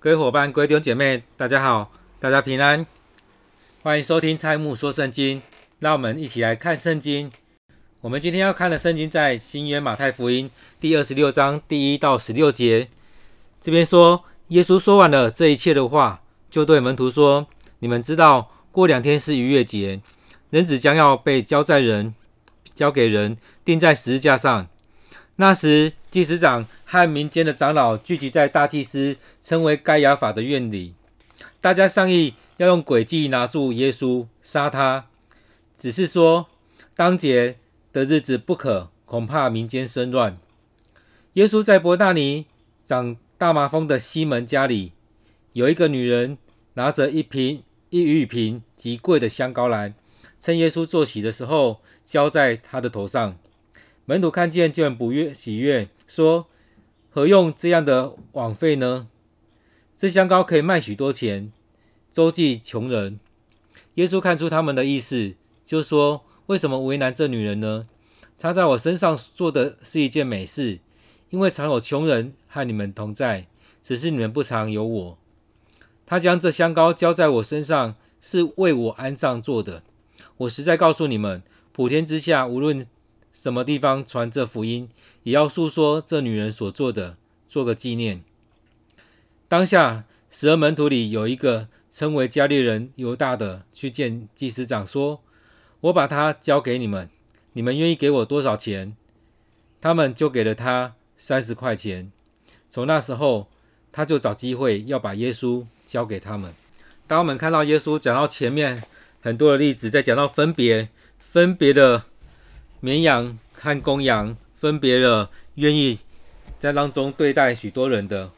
各位伙伴、各位弟兄姐妹，大家好，大家平安，欢迎收听蔡木说圣经。让我们一起来看圣经。我们今天要看的圣经在新约马太福音第二十六章第一到十六节。这边说，耶稣说完了这一切的话，就对门徒说：“你们知道，过两天是逾越节，人子将要被交在人，交给人，钉在十字架上。那时，祭司长。”和民间的长老聚集在大祭司称为该亚法的院里，大家商议要用诡计拿住耶稣，杀他。只是说当节的日子不可，恐怕民间生乱。耶稣在伯大尼长大麻风的西门家里，有一个女人拿着一瓶一玉瓶极贵的香膏来，趁耶稣坐席的时候浇在他的头上。门徒看见就很不悦喜悦，说。何用这样的枉费呢？这香膏可以卖许多钱，周济穷人。耶稣看出他们的意思，就说：“为什么为难这女人呢？她在我身上做的是一件美事，因为常有穷人和你们同在，只是你们不常有我。她将这香膏浇在我身上，是为我安葬做的。我实在告诉你们，普天之下无论。”什么地方传这福音，也要述说这女人所做的，做个纪念。当下十二门徒里有一个称为加利人犹大的，去见祭司长说：“我把他交给你们，你们愿意给我多少钱？”他们就给了他三十块钱。从那时候，他就找机会要把耶稣交给他们。当我们看到耶稣讲到前面很多的例子，在讲到分别分别的。绵羊和公羊分别了，愿意在当中对待许多人的，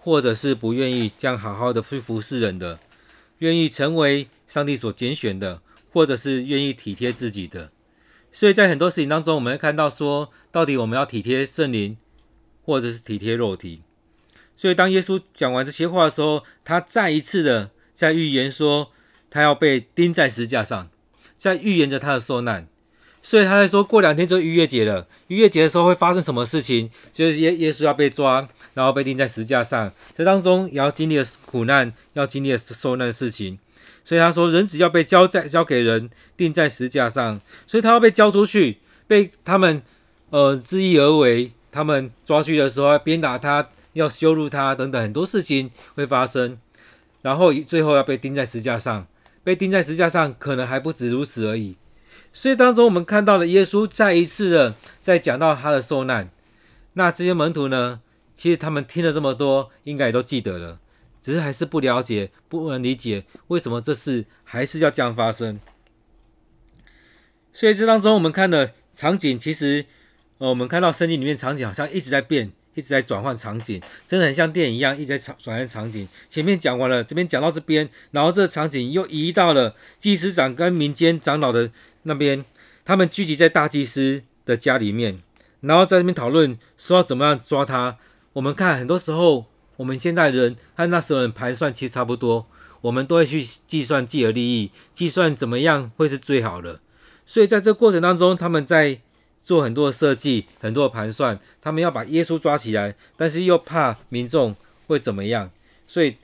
或者是不愿意这样好好的去服侍人的，愿意成为上帝所拣选的，或者是愿意体贴自己的。所以在很多事情当中，我们会看到说，到底我们要体贴圣灵，或者是体贴肉体。所以当耶稣讲完这些话的时候，他再一次的在预言说，他要被钉在十架上，在预言着他的受难。所以他在说，过两天就逾越节了。逾越节的时候会发生什么事情？就是耶耶稣要被抓，然后被钉在十字架上。这当中也要经历的苦难，要经历的受难的事情。所以他说，人只要被交在交给人，钉在十字架上。所以他要被交出去，被他们呃恣意而为。他们抓去的时候要鞭打他，要羞辱他等等很多事情会发生。然后最后要被钉在十字架上，被钉在十字架上，可能还不止如此而已。所以当中，我们看到了耶稣再一次的在讲到他的受难。那这些门徒呢？其实他们听了这么多，应该也都记得了，只是还是不了解、不能理解为什么这事还是要这样发生。所以这当中，我们看的场景，其实，呃，我们看到圣经里面场景好像一直在变。一直在转换场景，真的很像电影一样，一直在转转换场景。前面讲完了，这边讲到这边，然后这个场景又移到了祭司长跟民间长老的那边，他们聚集在大祭司的家里面，然后在这边讨论说要怎么样抓他。我们看很多时候，我们现代人和那时候人盘算其实差不多，我们都会去计算自己的利益，计算怎么样会是最好的。所以在这过程当中，他们在。做很多的设计，很多的盘算，他们要把耶稣抓起来，但是又怕民众会怎么样，所以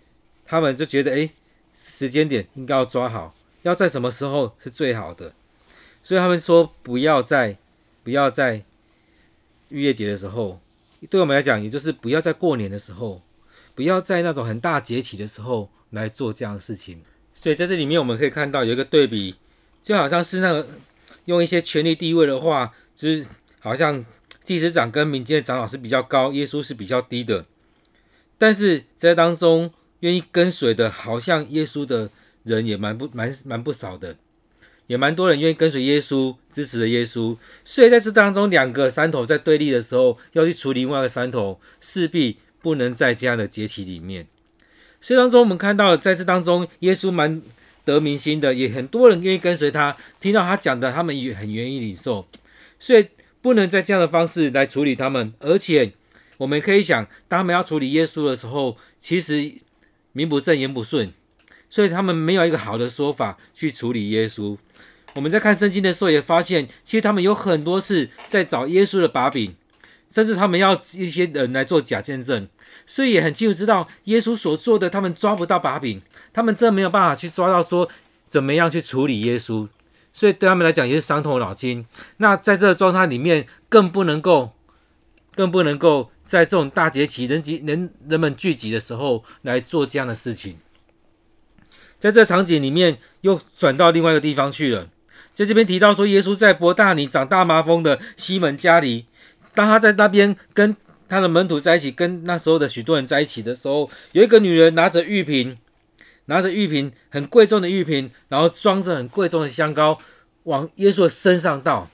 他们就觉得，哎，时间点应该要抓好，要在什么时候是最好的，所以他们说不要在不要在逾越节的时候，对我们来讲，也就是不要在过年的时候，不要在那种很大节气的时候来做这样的事情。所以在这里面我们可以看到有一个对比，就好像是那个用一些权力地位的话。就是好像祭司长跟民间的长老是比较高，耶稣是比较低的。但是在当中愿意跟随的，好像耶稣的人也蛮不蛮蛮不少的，也蛮多人愿意跟随耶稣，支持着耶稣。所以在这当中，两个山头在对立的时候，要去处理另外一个山头，势必不能在这样的节期里面。所以当中我们看到，在这当中，耶稣蛮得民心的，也很多人愿意跟随他，听到他讲的，他们也很愿意领受。所以不能再这样的方式来处理他们，而且我们可以想，当他们要处理耶稣的时候，其实名不正言不顺，所以他们没有一个好的说法去处理耶稣。我们在看圣经的时候也发现，其实他们有很多次在找耶稣的把柄，甚至他们要一些人来做假见证，所以也很清楚知道耶稣所做的，他们抓不到把柄，他们真没有办法去抓到说怎么样去处理耶稣，所以对他们来讲也是伤透脑筋。那在这个状态里面，更不能够，更不能够在这种大节期人集人人们聚集的时候来做这样的事情。在这场景里面，又转到另外一个地方去了。在这边提到说，耶稣在伯大尼长大麻风的西门家里，当他在那边跟他的门徒在一起，跟那时候的许多人在一起的时候，有一个女人拿着玉瓶，拿着玉瓶很贵重的玉瓶，然后装着很贵重的香膏，往耶稣的身上倒。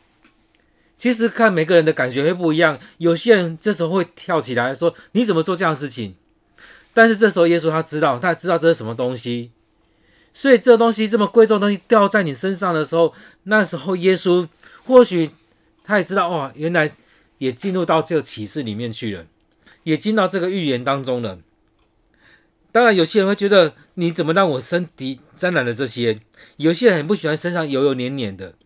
其实看每个人的感觉会不一样，有些人这时候会跳起来说：“你怎么做这样的事情？”但是这时候耶稣他知道，他知道这是什么东西。所以这东西这么贵重的东西掉在你身上的时候，那时候耶稣或许他也知道，哇，原来也进入到这个启示里面去了，也进到这个预言当中了。当然，有些人会觉得，你怎么让我身体沾染了这些？有些人很不喜欢身上油油黏黏的，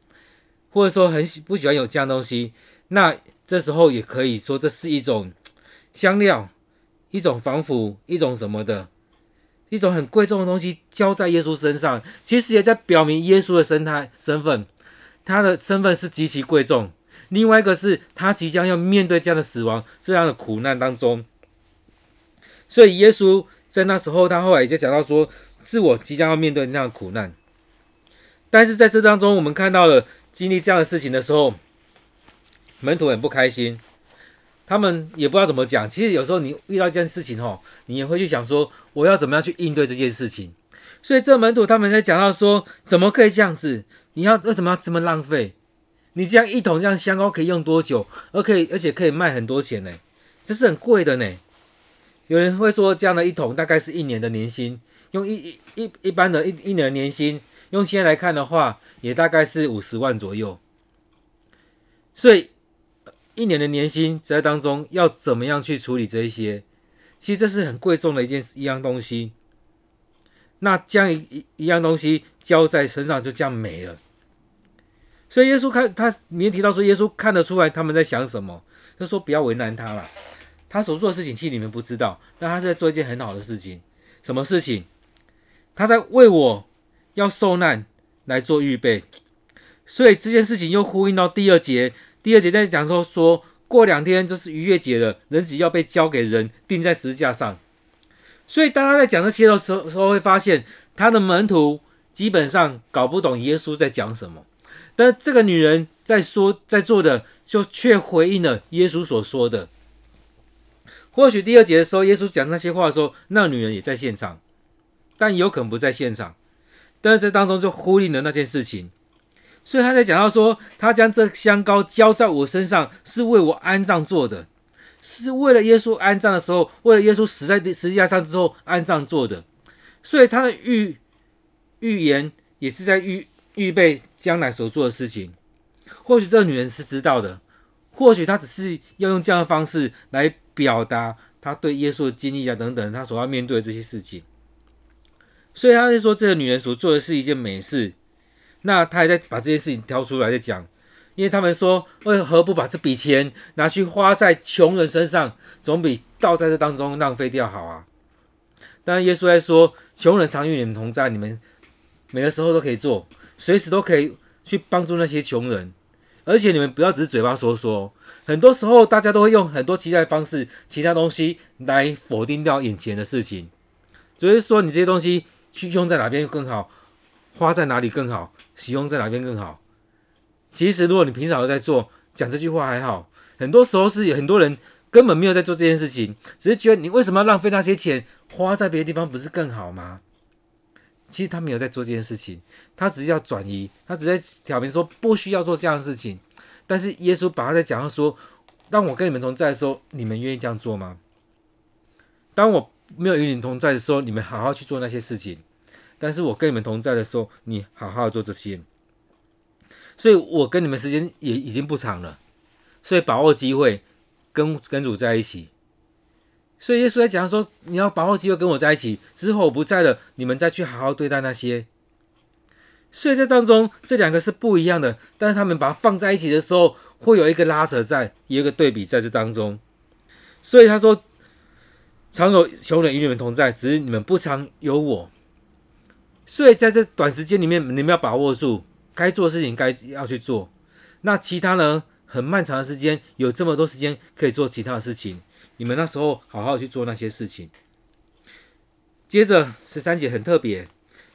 或者说很喜不喜欢有这样东西。那这时候也可以说，这是一种香料，一种防腐，一种什么的。一种很贵重的东西浇在耶稣身上，其实也在表明耶稣的身态身份，他的身份是极其贵重。另外一个是他即将要面对这样的死亡、这样的苦难当中，所以耶稣在那时候，他后来也就讲到说，是我即将要面对那样苦难。但是在这当中，我们看到了经历这样的事情的时候，门徒很不开心。他们也不知道怎么讲。其实有时候你遇到一件事情吼，你也会去想说，我要怎么样去应对这件事情。所以这门徒他们在讲到说，怎么可以这样子？你要为什么要这么浪费？你这样一桶这样香膏可以用多久？而可以而且可以卖很多钱呢？这是很贵的呢。有人会说，这样的一桶大概是一年的年薪，用一一一一般的一一年的年薪，用现在来看的话，也大概是五十万左右。所以。一年的年薪在当中要怎么样去处理这一些？其实这是很贵重的一件一样东西。那这样一一样东西交在身上就这样没了。所以耶稣看他里面提到说，耶稣看得出来他们在想什么，就说不要为难他了。他所做的事情其实你们不知道，但他是在做一件很好的事情。什么事情？他在为我要受难来做预备。所以这件事情又呼应到第二节。第二节在讲说，说过两天就是逾越节了，人子要被交给人，钉在十字架上。所以当他在讲这些的时候，时候会发现他的门徒基本上搞不懂耶稣在讲什么。但这个女人在说在做的，就却回应了耶稣所说的。或许第二节的时候，耶稣讲那些话的时候，那女人也在现场，但有可能不在现场。但是这当中就呼应了那件事情。所以他在讲到说，他将这香膏浇在我身上，是为我安葬做的，是为了耶稣安葬的时候，为了耶稣死在十字架上之后安葬做的。所以他的预预言也是在预预备将来所做的事情。或许这个女人是知道的，或许她只是要用这样的方式来表达他对耶稣的经历啊等等，他所要面对的这些事情。所以他就说，这个女人所做的是一件美事。那他还在把这件事情挑出来在讲，因为他们说，为何不把这笔钱拿去花在穷人身上，总比倒在这当中浪费掉好啊？当然，耶稣在说，穷人常与你们同在，你们每个时候都可以做，随时都可以去帮助那些穷人，而且你们不要只是嘴巴说说，很多时候大家都会用很多其他的方式、其他东西来否定掉眼前的事情，只是说你这些东西去用在哪边更好，花在哪里更好。使用在哪边更好？其实，如果你平常有在做，讲这句话还好。很多时候是有很多人根本没有在做这件事情，只是觉得你为什么要浪费那些钱，花在别的地方不是更好吗？其实他没有在做这件事情，他只是要转移，他只是在挑明说不需要做这样的事情。但是耶稣把他在讲到说，当我跟你们同在的时候，你们愿意这样做吗？当我没有与你们同在的时候，你们好好去做那些事情。但是我跟你们同在的时候，你好好做这些，所以我跟你们时间也已经不长了，所以把握机会跟跟主在一起。所以耶稣在讲说，你要把握机会跟我在一起，之后我不在了，你们再去好好对待那些。所以在当中这两个是不一样的，但是他们把它放在一起的时候，会有一个拉扯在，一个对比在这当中。所以他说：“常有穷人与你们同在，只是你们不常有我。”所以在这短时间里面，你们要把握住该做的事情，该要去做。那其他呢？很漫长的时间，有这么多时间可以做其他的事情，你们那时候好好去做那些事情。接着十三节很特别，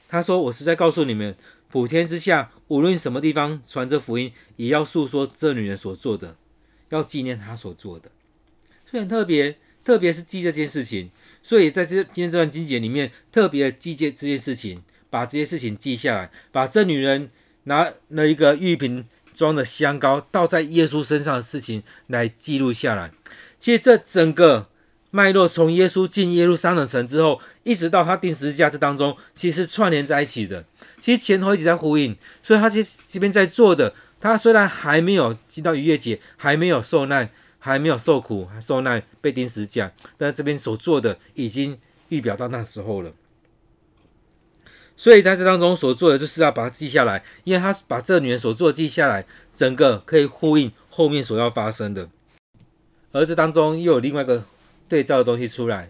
他说：“我是在告诉你们，普天之下，无论什么地方传这福音，也要述说这女人所做的，要纪念她所做的。”所以很特别，特别是记这件事情。所以在这今天这段经节里面，特别的记这这件事情，把这些事情记下来，把这女人拿了一个玉瓶。装的香膏倒在耶稣身上的事情来记录下来。其实这整个脉络，从耶稣进耶路撒冷城之后，一直到他钉十字架这当中，其实是串联在一起的。其实前后一直在呼应。所以他其实这边在做的，他虽然还没有进到逾越节，还没有受难，还没有受苦受难被钉十字架，但这边所做的已经预表到那时候了。所以在这当中所做的，就是要把它记下来，因为他把这女人所做记下来，整个可以呼应后面所要发生的。而这当中又有另外一个对照的东西出来，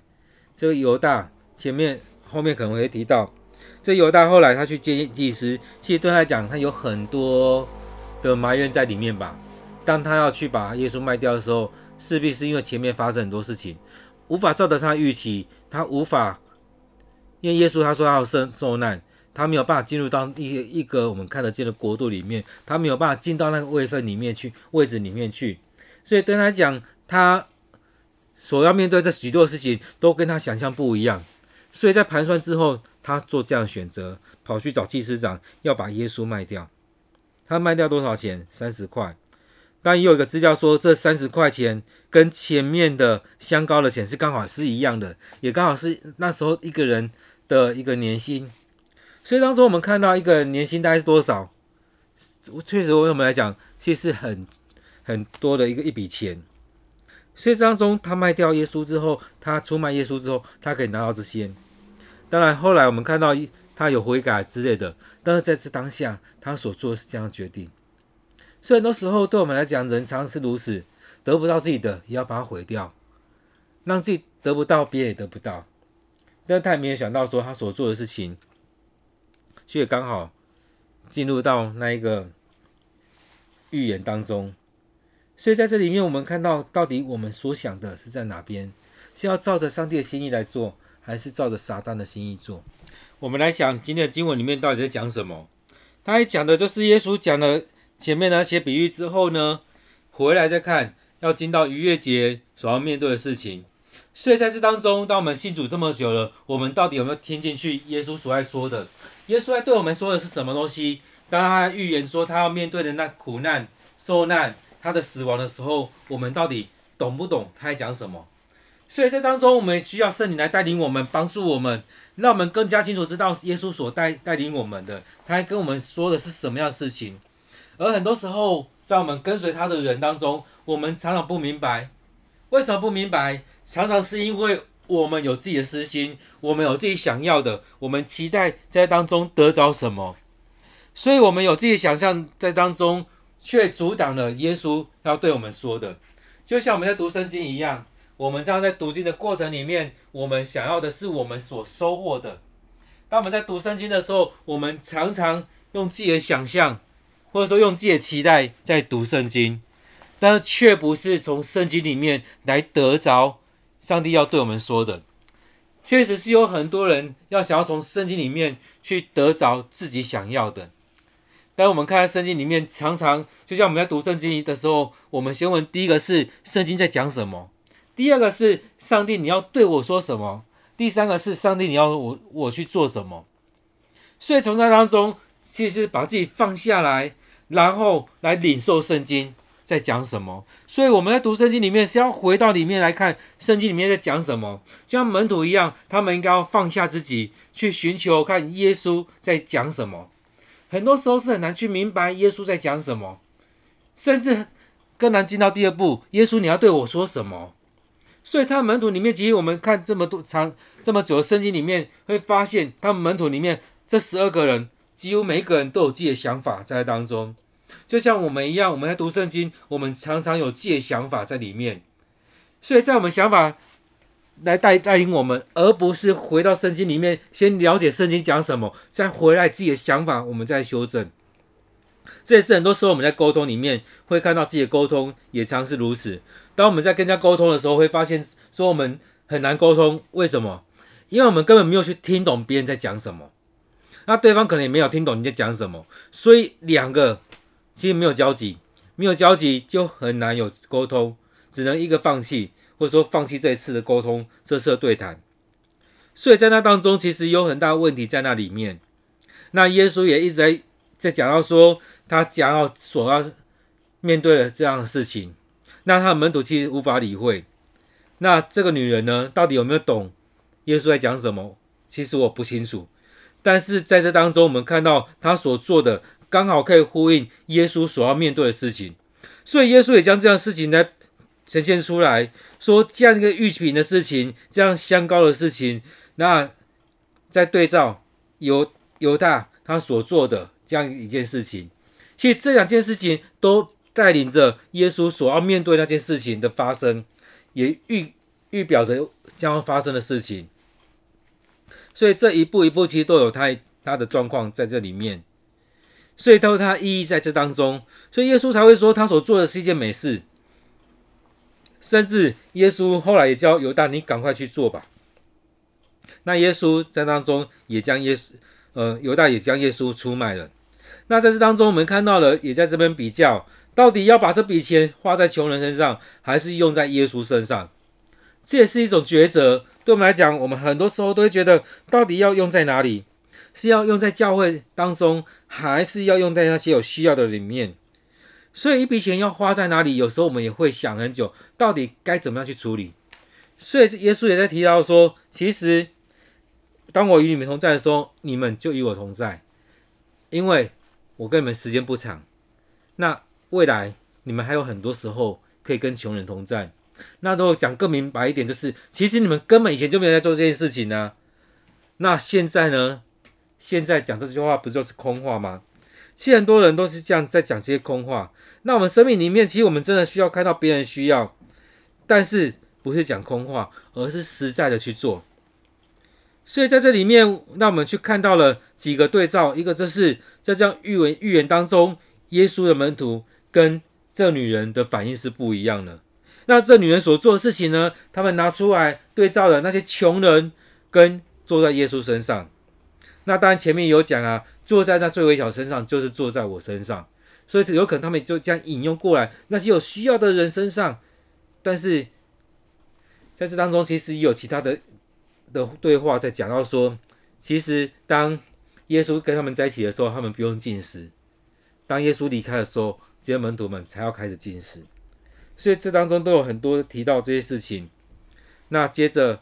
这个犹大前面后面可能会提到，这犹大后来他去见祭司，其实对他来讲，他有很多的埋怨在里面吧。当他要去把耶稣卖掉的时候，势必是因为前面发生很多事情，无法照着他预期，他无法。因为耶稣他说他要受受难，他没有办法进入到一一个我们看得见的国度里面，他没有办法进到那个位份里面去，位置里面去，所以对他来讲，他所要面对这许多事情都跟他想象不一样，所以在盘算之后，他做这样选择，跑去找祭司长要把耶稣卖掉，他卖掉多少钱？三十块。但也有一个资料说，这三十块钱跟前面的香膏的钱是刚好是一样的，也刚好是那时候一个人。的一个年薪，所以当中我们看到一个年薪大概是多少？确实为我们来讲，其实是很很多的一个一笔钱。所以当中他卖掉耶稣之后，他出卖耶稣之后，他可以拿到这些。当然后来我们看到他有悔改之类的，但是在这当下，他所做的是这样的决定。所以很多时候对我们来讲，人常常是如此，得不到自己的，也要把它毁掉，让自己得不到，别人也得不到。但他也没有想到，说他所做的事情，却刚好进入到那一个预言当中。所以在这里面，我们看到到底我们所想的是在哪边？是要照着上帝的心意来做，还是照着撒旦的心意做？我们来想今天的经文里面到底在讲什么？他还讲的就是耶稣讲了前面那些比喻之后呢，回来再看要进到逾越节所要面对的事情。所以在这当中，当我们信主这么久了，我们到底有没有听进去耶稣所爱说的？耶稣在对我们说的是什么东西？当他预言说他要面对的那苦难、受难、他的死亡的时候，我们到底懂不懂他在讲什么？所以在当中，我们需要圣灵来带领我们，帮助我们，让我们更加清楚知道耶稣所带带领我们的，他还跟我们说的是什么样的事情。而很多时候，在我们跟随他的人当中，我们常常不明白，为什么不明白？常常是因为我们有自己的私心，我们有自己想要的，我们期待在当中得着什么，所以我们有自己想象在当中，却阻挡了耶稣要对我们说的。就像我们在读圣经一样，我们这样在读经的过程里面，我们想要的是我们所收获的。当我们在读圣经的时候，我们常常用自己的想象，或者说用自己的期待在读圣经，但却不是从圣经里面来得着。上帝要对我们说的，确实是有很多人要想要从圣经里面去得着自己想要的。但我们看圣经里面，常常就像我们在读圣经的时候，我们先问第一个是圣经在讲什么，第二个是上帝你要对我说什么，第三个是上帝你要我我去做什么。所以从那当中，其实把自己放下来，然后来领受圣经。在讲什么？所以我们在读圣经里面是要回到里面来看圣经里面在讲什么，就像门徒一样，他们应该要放下自己，去寻求看耶稣在讲什么。很多时候是很难去明白耶稣在讲什么，甚至更难进到第二步，耶稣你要对我说什么？所以他们门徒里面，其实我们看这么多长这么久的圣经里面，会发现他们门徒里面这十二个人，几乎每一个人都有自己的想法在当中。就像我们一样，我们在读圣经，我们常常有自己的想法在里面。所以在我们想法来带带领我们，而不是回到圣经里面先了解圣经讲什么，再回来自己的想法，我们再修正。这也是很多时候我们在沟通里面会看到自己的沟通也常是如此。当我们在跟人家沟通的时候，会发现说我们很难沟通，为什么？因为我们根本没有去听懂别人在讲什么，那对方可能也没有听懂你在讲什么，所以两个其实没有交集，没有交集就很难有沟通，只能一个放弃，或者说放弃这一次的沟通，这次的对谈。所以在那当中，其实有很大的问题在那里面。那耶稣也一直在在讲到说。他将要所要面对的这样的事情，那他的门徒其实无法理会。那这个女人呢，到底有没有懂耶稣在讲什么？其实我不清楚。但是在这当中，我们看到他所做的刚好可以呼应耶稣所要面对的事情，所以耶稣也将这样的事情来呈现出来，说这样一个玉瓶的事情，这样香膏的事情，那在对照犹犹大他所做的这样一件事情。其实这两件事情都带领着耶稣所要面对那件事情的发生，也预预表着将要发生的事情。所以这一步一步其实都有他他的状况在这里面，所以都有它意义在这当中。所以耶稣才会说他所做的是一件美事，甚至耶稣后来也叫犹大，你赶快去做吧。那耶稣在当中也将耶稣，呃，犹大也将耶稣出卖了。那在这当中，我们看到了，也在这边比较，到底要把这笔钱花在穷人身上，还是用在耶稣身上？这也是一种抉择。对我们来讲，我们很多时候都会觉得，到底要用在哪里？是要用在教会当中，还是要用在那些有需要的里面？所以，一笔钱要花在哪里？有时候我们也会想很久，到底该怎么样去处理？所以，耶稣也在提到说，其实，当我与你们同在的时候，你们就与我同在，因为。我跟你们时间不长，那未来你们还有很多时候可以跟穷人同在。那如果讲更明白一点，就是其实你们根本以前就没有在做这件事情呢、那现在呢？现在讲这句话不就是空话吗？其实很多人都是这样在讲这些空话。那我们生命里面，其实我们真的需要看到别人需要，但是不是讲空话，而是实在的去做。所以在这里面，那我们去看到了几个对照，一个就是在这样预言预言当中，耶稣的门徒跟这女人的反应是不一样的。那这女人所做的事情呢，他们拿出来对照了那些穷人跟坐在耶稣身上。那当然前面有讲啊，坐在那最微小身上就是坐在我身上，所以有可能他们就这样引用过来，那些有需要的人身上。但是在这当中，其实也有其他的。的对话在讲到说，其实当耶稣跟他们在一起的时候，他们不用进食；当耶稣离开的时候，这些门徒们才要开始进食。所以这当中都有很多提到这些事情。那接着，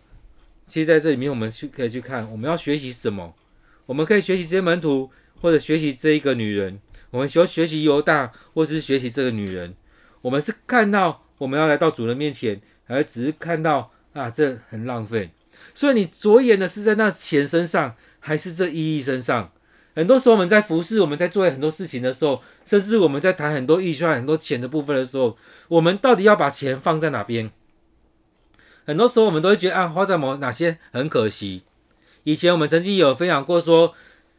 其实在这里面我们去可以去看，我们要学习什么？我们可以学习这些门徒，或者学习这一个女人。我们学学习犹大，或是学习这个女人。我们是看到我们要来到主人面前，而只是看到啊，这很浪费。所以你着眼的是在那钱身上，还是这意义身上？很多时候我们在服侍，我们在做很多事情的时候，甚至我们在谈很多预算、很多钱的部分的时候，我们到底要把钱放在哪边？很多时候我们都会觉得啊，花在某哪些很可惜。以前我们曾经有分享过说，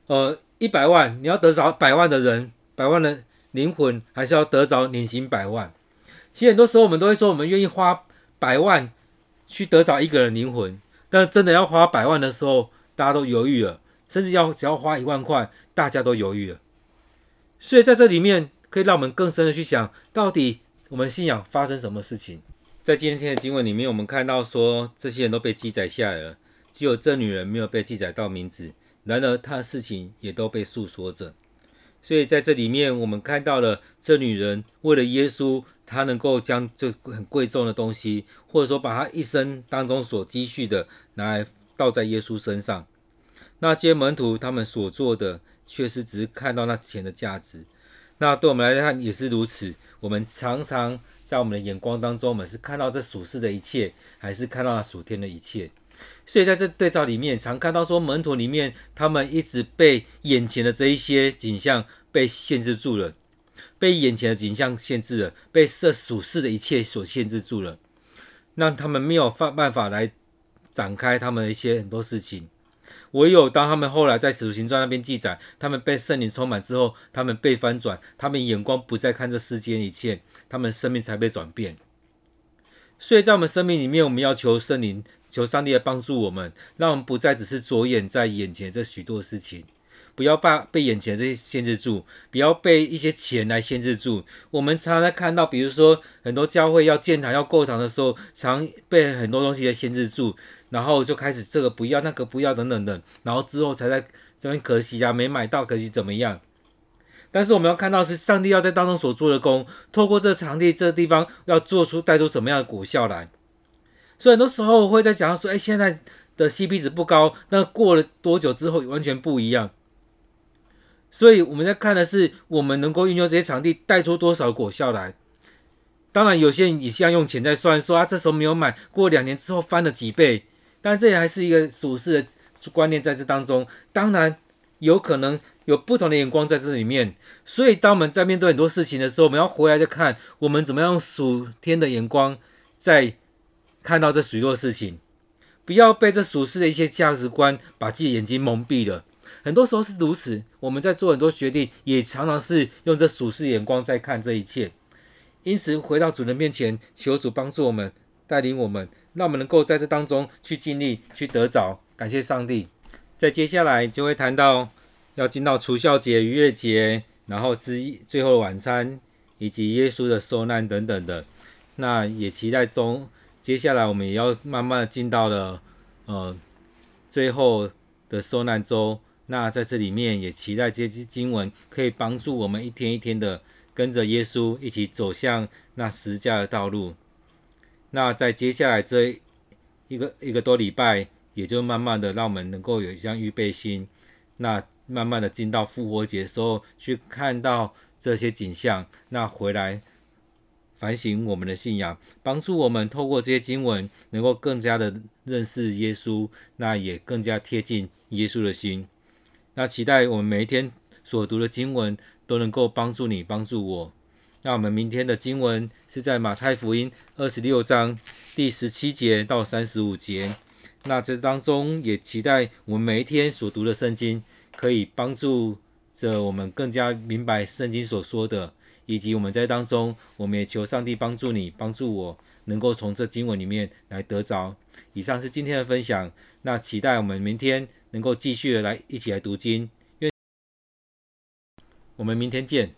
呃，一百万你要得着百万的人，百万的灵魂，还是要得着年薪百万？其实很多时候我们都会说，我们愿意花百万去得着一个人灵魂。但真的要花百万的时候，大家都犹豫了；甚至要只要花一万块，大家都犹豫了。所以在这里面，可以让我们更深的去想，到底我们信仰发生什么事情。在今天的经文里面，我们看到说，这些人都被记载下来了，只有这女人没有被记载到名字。然而，她的事情也都被诉说着。所以在这里面，我们看到了这女人为了耶稣。她能够将这很贵重的东西，或者说把她一生当中所积蓄的拿来倒在耶稣身上。那些门徒他们所做的，确实只是看到那钱的价值。那对我们来看也是如此。我们常常在我们的眼光当中，我们是看到这属世的一切，还是看到那属天的一切？所以在这对照里面，常看到说门徒里面，他们一直被眼前的这一些景象被限制住了。被眼前的景象限制了，被这属世的一切所限制住了，让他们没有办办法来展开他们的一些很多事情。唯有当他们后来在《使徒行传》那边记载，他们被圣灵充满之后，他们被翻转，他们眼光不再看这世间一切，他们生命才被转变。所以在我们生命里面，我们要求圣灵、求上帝来帮助我们，让我们不再只是着眼在眼前这许多事情。不要把被眼前这些限制住，不要被一些钱来限制住。我们常常在看到，比如说很多教会要建堂、要购堂的时候，常被很多东西来限制住，然后就开始这个不要、那个不要等等等，然后之后才在这边可惜啊，没买到，可惜怎么样？但是我们要看到是上帝要在当中所做的工，透过这场地、这个地方要做出带出什么样的果效来。所以很多时候我会在讲说，哎，现在的 CP 值不高，那过了多久之后完全不一样。所以我们在看的是，我们能够运用这些场地带出多少果效来。当然，有些人也像用钱在算，说啊，这时候没有买，过两年之后翻了几倍。但这也还是一个属世的观念在这当中。当然，有可能有不同的眼光在这里面。所以，当我们在面对很多事情的时候，我们要回来再看，我们怎么样用数天的眼光在看到这许多事情，不要被这属世的一些价值观把自己的眼睛蒙蔽了。很多时候是如此，我们在做很多决定，也常常是用这属世眼光在看这一切。因此，回到主人面前，求主帮助我们，带领我们，让我们能够在这当中去尽力去得着。感谢上帝。在接下来就会谈到要进到除酵节、逾越节，然后之最后晚餐，以及耶稣的受难等等的。那也期待中，接下来我们也要慢慢的进到了呃最后的受难周。那在这里面也期待这些经文可以帮助我们一天一天的跟着耶稣一起走向那十架的道路。那在接下来这一个一个多礼拜，也就慢慢的让我们能够有一项预备心。那慢慢的进到复活节时候，去看到这些景象，那回来反省我们的信仰，帮助我们透过这些经文，能够更加的认识耶稣，那也更加贴近耶稣的心。那期待我们每一天所读的经文都能够帮助你，帮助我。那我们明天的经文是在马太福音二十六章第十七节到三十五节。那这当中也期待我们每一天所读的圣经可以帮助着我们更加明白圣经所说的，以及我们在当中，我们也求上帝帮助你，帮助我，能够从这经文里面来得着。以上是今天的分享。那期待我们明天。能够继续的来一起来读经，愿我们明天见。